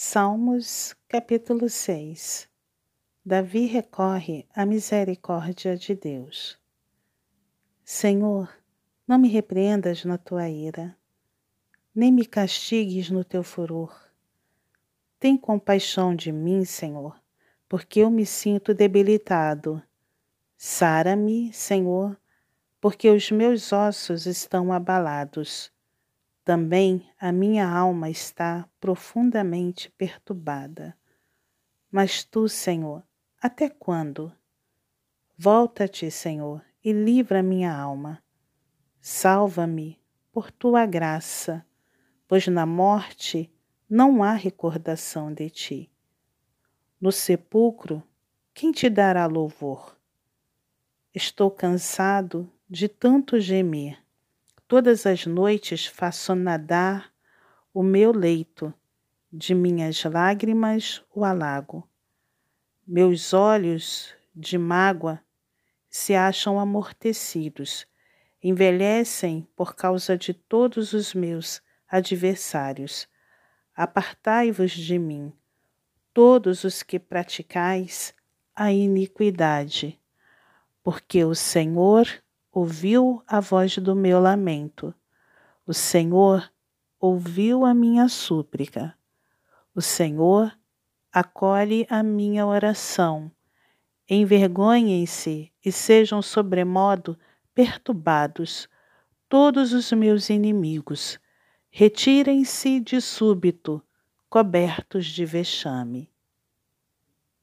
Salmos capítulo 6 Davi recorre à misericórdia de Deus. Senhor, não me repreendas na tua ira, nem me castigues no teu furor. Tem compaixão de mim, Senhor, porque eu me sinto debilitado. Sara-me, Senhor, porque os meus ossos estão abalados também a minha alma está profundamente perturbada. Mas tu, Senhor, até quando? Volta-te, Senhor, e livra minha alma. Salva-me por tua graça, pois na morte não há recordação de ti. No sepulcro, quem te dará louvor? Estou cansado de tanto gemer Todas as noites faço nadar o meu leito, de minhas lágrimas o alago. Meus olhos de mágoa se acham amortecidos, envelhecem por causa de todos os meus adversários. Apartai-vos de mim, todos os que praticais a iniquidade, porque o Senhor ouviu a voz do meu lamento. O Senhor ouviu a minha súplica. O Senhor acolhe a minha oração. Envergonhem-se e sejam sobremodo perturbados todos os meus inimigos. Retirem-se de súbito, cobertos de vexame.